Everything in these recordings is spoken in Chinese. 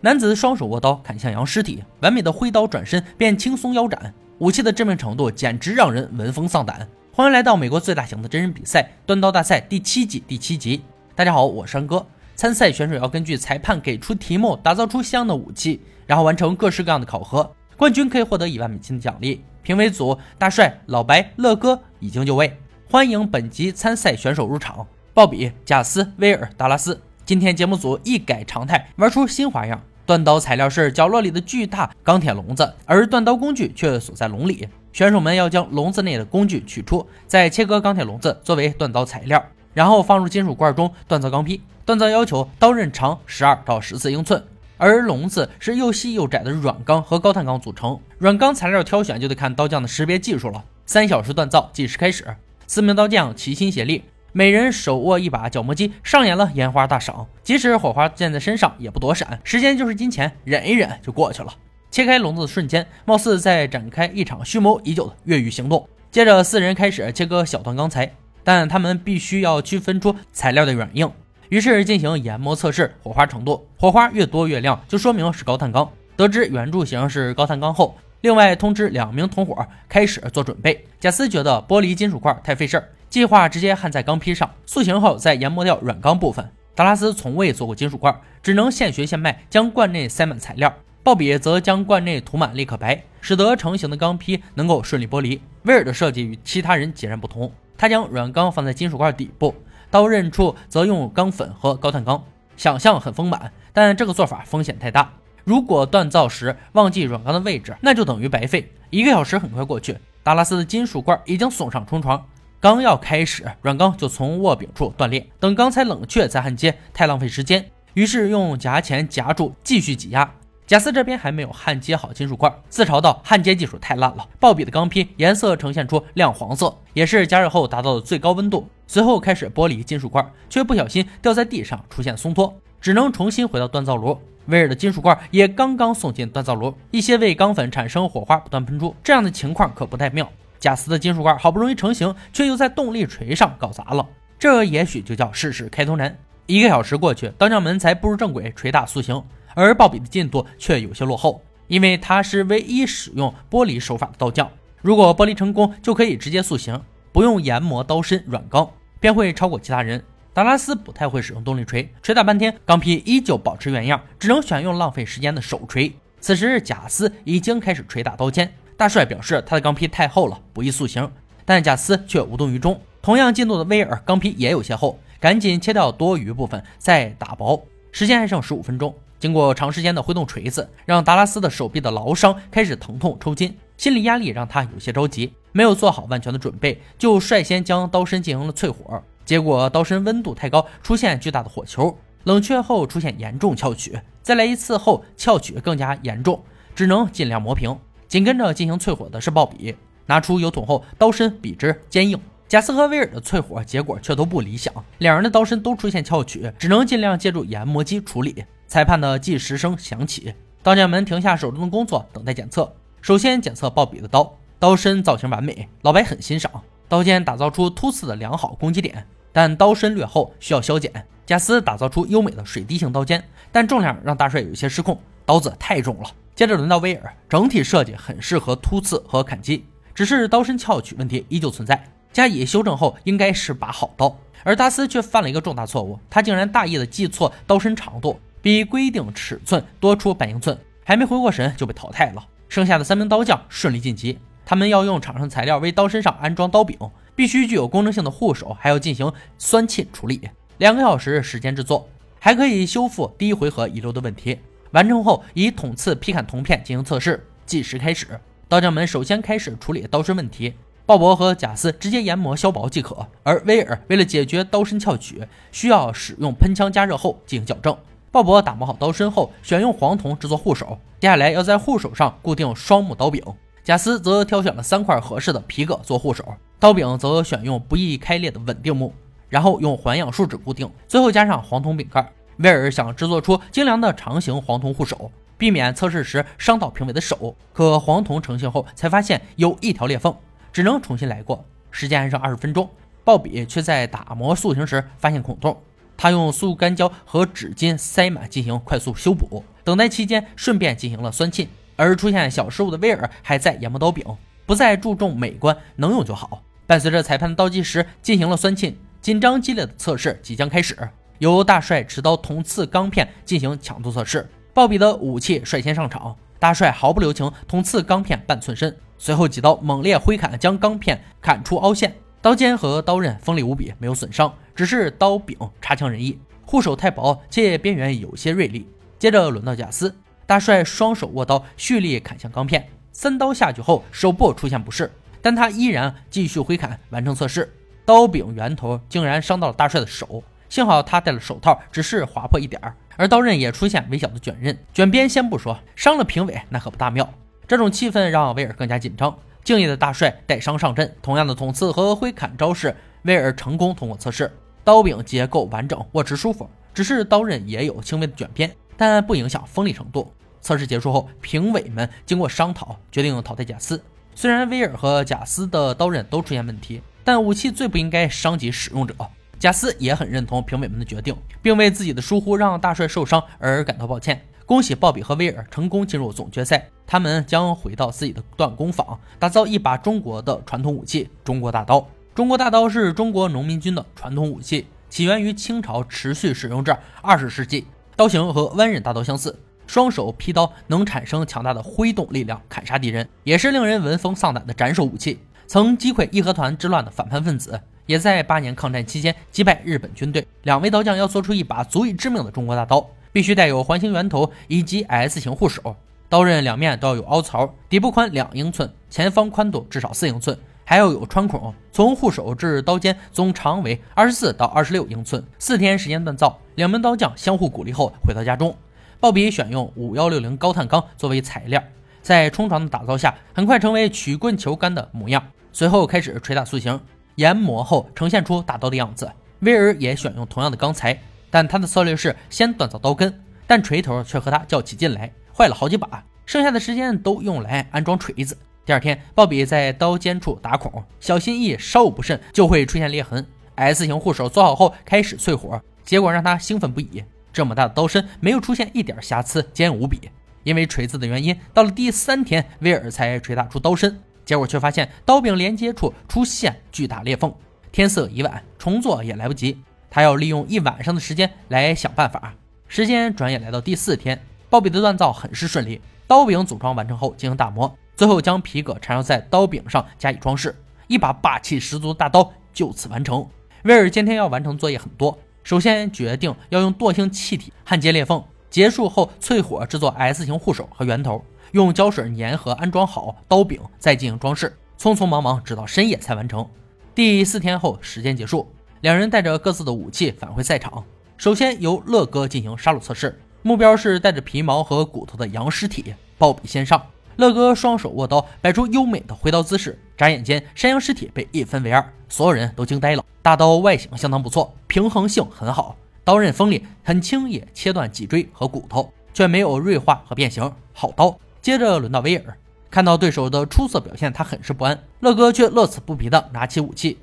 男子双手握刀砍向杨尸体，完美的挥刀转身便轻松腰斩，武器的致命程度简直让人闻风丧胆。欢迎来到美国最大型的真人比赛——断刀大赛第七季第七集。大家好，我是山哥。参赛选手要根据裁判给出题目，打造出相应的武器，然后完成各式各样的考核。冠军可以获得一万美金的奖励。评委组大帅、老白、乐哥已经就位，欢迎本集参赛选手入场。鲍比、贾斯、威尔、达拉斯。今天节目组一改常态，玩出新花样。断刀材料是角落里的巨大钢铁笼子，而断刀工具却锁在笼里。选手们要将笼子内的工具取出，再切割钢铁笼子作为锻刀材料，然后放入金属罐中锻造钢坯。锻造要求刀刃长十二到十四英寸，而笼子是又细又窄的软钢和高碳钢组成。软钢材料挑选就得看刀匠的识别技术了。三小时锻造计时开始，四名刀匠齐心协力，每人手握一把角磨机，上演了烟花大赏。即使火花溅在身上，也不躲闪。时间就是金钱，忍一忍就过去了。切开笼子的瞬间，貌似在展开一场蓄谋已久的越狱行动。接着，四人开始切割小段钢材，但他们必须要区分出材料的软硬。于是进行研磨测试火花程度，火花越多越亮，就说明是高碳钢。得知圆柱形是高碳钢后，另外通知两名同伙开始做准备。贾斯觉得玻璃金属块太费事儿，计划直接焊在钢坯上，塑形后再研磨掉软钢部分。达拉斯从未做过金属罐，只能现学现卖，将罐内塞满材料。鲍比则将罐内涂满立可白，使得成型的钢坯能够顺利剥离。威尔的设计与其他人截然不同，他将软钢放在金属罐底部，刀刃处则用钢粉和高碳钢。想象很丰满，但这个做法风险太大。如果锻造时忘记软钢的位置，那就等于白费。一个小时很快过去，达拉斯的金属罐已经送上冲床，刚要开始，软钢就从握柄处断裂。等钢材冷却再焊接，太浪费时间，于是用夹钳夹住，继续挤压。贾斯这边还没有焊接好金属块，自嘲道：“焊接技术太烂了。”鲍比的钢坯颜色呈现出亮黄色，也是加热后达到的最高温度。随后开始剥离金属块，却不小心掉在地上，出现松脱，只能重新回到锻造炉。威尔的金属块也刚刚送进锻造炉，一些为钢粉产生火花不断喷出，这样的情况可不太妙。贾斯的金属块好不容易成型，却又在动力锤上搞砸了，这也许就叫事事开头难。一个小时过去，刀匠们才步入正轨，锤打塑形。而鲍比的进度却有些落后，因为他是唯一使用剥离手法的刀匠。如果剥离成功，就可以直接塑形，不用研磨刀身软钢，便会超过其他人。达拉斯不太会使用动力锤，锤打半天，钢坯依旧保持原样，只能选用浪费时间的手锤。此时，贾斯已经开始锤打刀尖。大帅表示他的钢坯太厚了，不易塑形，但贾斯却无动于衷。同样进度的威尔钢坯也有些厚，赶紧切掉多余部分，再打薄。时间还剩十五分钟。经过长时间的挥动锤子，让达拉斯的手臂的劳伤开始疼痛抽筋，心理压力让他有些着急，没有做好万全的准备，就率先将刀身进行了淬火。结果刀身温度太高，出现巨大的火球，冷却后出现严重翘曲，再来一次后翘曲更加严重，只能尽量磨平。紧跟着进行淬火的是鲍比，拿出油桶后，刀身笔直坚硬。贾斯和威尔的淬火结果却都不理想，两人的刀身都出现翘曲，只能尽量借助研磨机处理。裁判的计时声响起，刀匠们停下手中的工作，等待检测。首先检测鲍比的刀，刀身造型完美，老白很欣赏。刀尖打造出突刺的良好攻击点，但刀身略厚，需要削减。贾斯打造出优美的水滴型刀尖，但重量让大帅有些失控，刀子太重了。接着轮到威尔，整体设计很适合突刺和砍击，只是刀身翘曲问题依旧存在，加以修正后应该是把好刀。而达斯却犯了一个重大错误，他竟然大意的记错刀身长度。比规定尺寸多出半英寸，还没回过神就被淘汰了。剩下的三名刀匠顺利晋级，他们要用场上材料为刀身上安装刀柄，必须具有功能性的护手，还要进行酸沁处理。两个小时时间制作，还可以修复第一回合遗留的问题。完成后，以捅刺劈砍铜片进行测试。计时开始，刀匠们首先开始处理刀身问题。鲍勃和贾斯直接研磨削薄即可，而威尔为了解决刀身翘曲，需要使用喷枪加热后进行矫正。鲍勃打磨好刀身后，选用黄铜制作护手。接下来要在护手上固定双木刀柄。贾斯则挑选了三块合适的皮革做护手，刀柄则选用不易开裂的稳定木，然后用环氧树脂固定，最后加上黄铜柄盖。威尔想制作出精良的长形黄铜护手，避免测试时伤到评委的手。可黄铜成型后，才发现有一条裂缝，只能重新来过。时间还剩二十分钟，鲍比却在打磨塑形时发现孔洞。他用速干胶和纸巾塞满进行快速修补，等待期间顺便进行了酸沁。而出现小失误的威尔还在研磨刀柄，不再注重美观，能用就好。伴随着裁判的倒计时进行了酸沁，紧张激烈的测试即将开始。由大帅持刀捅刺钢片进行强度测试，鲍比的武器率先上场。大帅毫不留情捅刺钢片半寸深，随后几刀猛烈挥砍，将钢片砍出凹陷。刀尖和刀刃锋利无比，没有损伤，只是刀柄差强人意，护手太薄，且边缘有些锐利。接着轮到贾斯。大帅双手握刀，蓄力砍向钢片。三刀下去后，手部出现不适，但他依然继续挥砍，完成测试。刀柄圆头竟然伤到了大帅的手，幸好他戴了手套，只是划破一点儿。而刀刃也出现微小的卷刃，卷边先不说，伤了评委那可不大妙。这种气氛让威尔更加紧张。敬业的大帅带伤上阵，同样的捅刺和挥砍招式，威尔成功通过测试。刀柄结构完整，握持舒服，只是刀刃也有轻微的卷边，但不影响锋利程度。测试结束后，评委们经过商讨，决定淘汰贾斯。虽然威尔和贾斯的刀刃都出现问题，但武器最不应该伤及使用者。贾斯也很认同评委们的决定，并为自己的疏忽让大帅受伤而感到抱歉。恭喜鲍比和威尔成功进入总决赛，他们将回到自己的锻工坊，打造一把中国的传统武器——中国大刀。中国大刀是中国农民军的传统武器，起源于清朝，持续使用至二十世纪。刀型和弯刃大刀相似。双手劈刀能产生强大的挥动力量，砍杀敌人，也是令人闻风丧胆的斩首武器。曾击溃义和团之乱的反叛分子，也在八年抗战期间击败日本军队。两位刀匠要做出一把足以致命的中国大刀，必须带有环形圆头以及 S 型护手，刀刃两面都要有凹槽，底部宽两英寸，前方宽度至少四英寸，还要有穿孔。从护手至刀尖总长为二十四到二十六英寸。四天时间锻造，两名刀匠相互鼓励后回到家中。鲍比选用五幺六零高碳钢作为材料，在冲床的打造下，很快成为曲棍球杆的模样。随后开始捶打塑形，研磨后呈现出大刀的样子。威尔也选用同样的钢材，但他的策略是先锻造刀根，但锤头却和他较起劲来，坏了好几把。剩下的时间都用来安装锤子。第二天，鲍比在刀尖处打孔，小心翼翼，稍有不慎就会出现裂痕。S 型护手做好后开始淬火，结果让他兴奋不已。这么大的刀身没有出现一点瑕疵，坚硬无比。因为锤子的原因，到了第三天，威尔才锤打出刀身，结果却发现刀柄连接处出现巨大裂缝。天色已晚，重做也来不及，他要利用一晚上的时间来想办法。时间转眼来到第四天，鲍比的锻造很是顺利，刀柄组装完成后进行打磨，最后将皮革缠绕在刀柄上加以装饰，一把霸气十足的大刀就此完成。威尔今天要完成作业很多。首先决定要用惰性气体焊接裂缝，结束后淬火制作 S 型护手和圆头，用胶水粘合安装好刀柄，再进行装饰。匆匆忙忙直到深夜才完成。第四天后，时间结束，两人带着各自的武器返回赛场。首先由乐哥进行杀戮测试，目标是带着皮毛和骨头的羊尸体。鲍比先上。乐哥双手握刀，摆出优美的挥刀姿势。眨眼间，山羊尸体被一分为二，所有人都惊呆了。大刀外形相当不错，平衡性很好，刀刃锋利，很轻易切断脊椎和骨头，却没有锐化和变形。好刀。接着轮到威尔，看到对手的出色表现，他很是不安。乐哥却乐此不疲的拿起武器。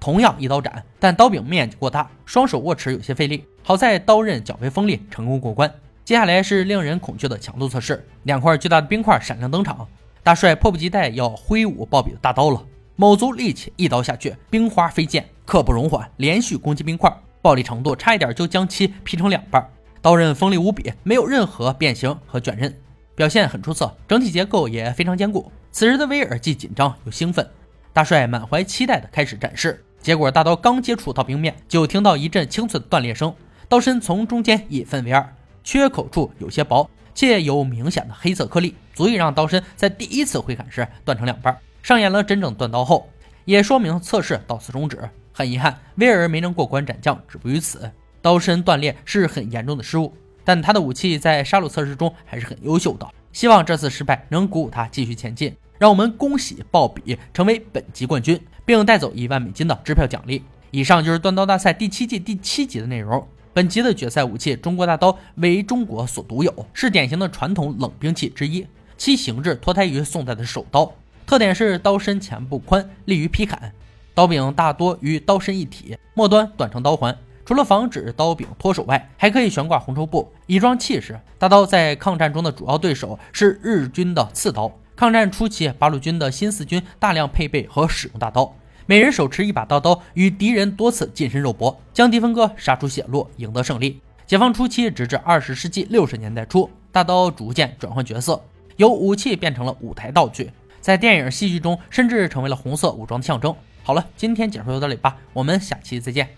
同样一刀斩，但刀柄面积过大，双手握持有些费力。好在刀刃较为锋利，成功过关。接下来是令人恐惧的强度测试，两块巨大的冰块闪亮登场。大帅迫不及待要挥舞鲍比的大刀了，卯足力气一刀下去，冰花飞溅，刻不容缓，连续攻击冰块，暴力程度差一点就将其劈成两半。刀刃锋利无比，没有任何变形和卷刃，表现很出色，整体结构也非常坚固。此时的威尔既紧张又兴奋，大帅满怀期待的开始展示。结果大刀刚接触到冰面，就听到一阵清脆的断裂声，刀身从中间一分为二，缺口处有些薄，且有明显的黑色颗粒，足以让刀身在第一次挥砍时断成两半。上演了真正断刀后，也说明测试到此终止。很遗憾，威尔没能过关斩将，止步于此。刀身断裂是很严重的失误，但他的武器在杀戮测试中还是很优秀的。希望这次失败能鼓舞他继续前进。让我们恭喜鲍比成为本集冠军。并带走一万美金的支票奖励。以上就是断刀大赛第七季第七集的内容。本集的决赛武器中国大刀为中国所独有，是典型的传统冷兵器之一。其形制脱胎于宋代的手刀，特点是刀身前部宽，利于劈砍。刀柄大多与刀身一体，末端短成刀环，除了防止刀柄脱手外，还可以悬挂红绸布，以装气势。大刀在抗战中的主要对手是日军的刺刀。抗战初期，八路军的新四军大量配备和使用大刀，每人手持一把大刀，与敌人多次近身肉搏，将敌分割，杀出血路，赢得胜利。解放初期，直至二十世纪六十年代初，大刀逐渐转换角色，由武器变成了舞台道具，在电影、戏剧中甚至成为了红色武装的象征。好了，今天解说到这里吧，我们下期再见。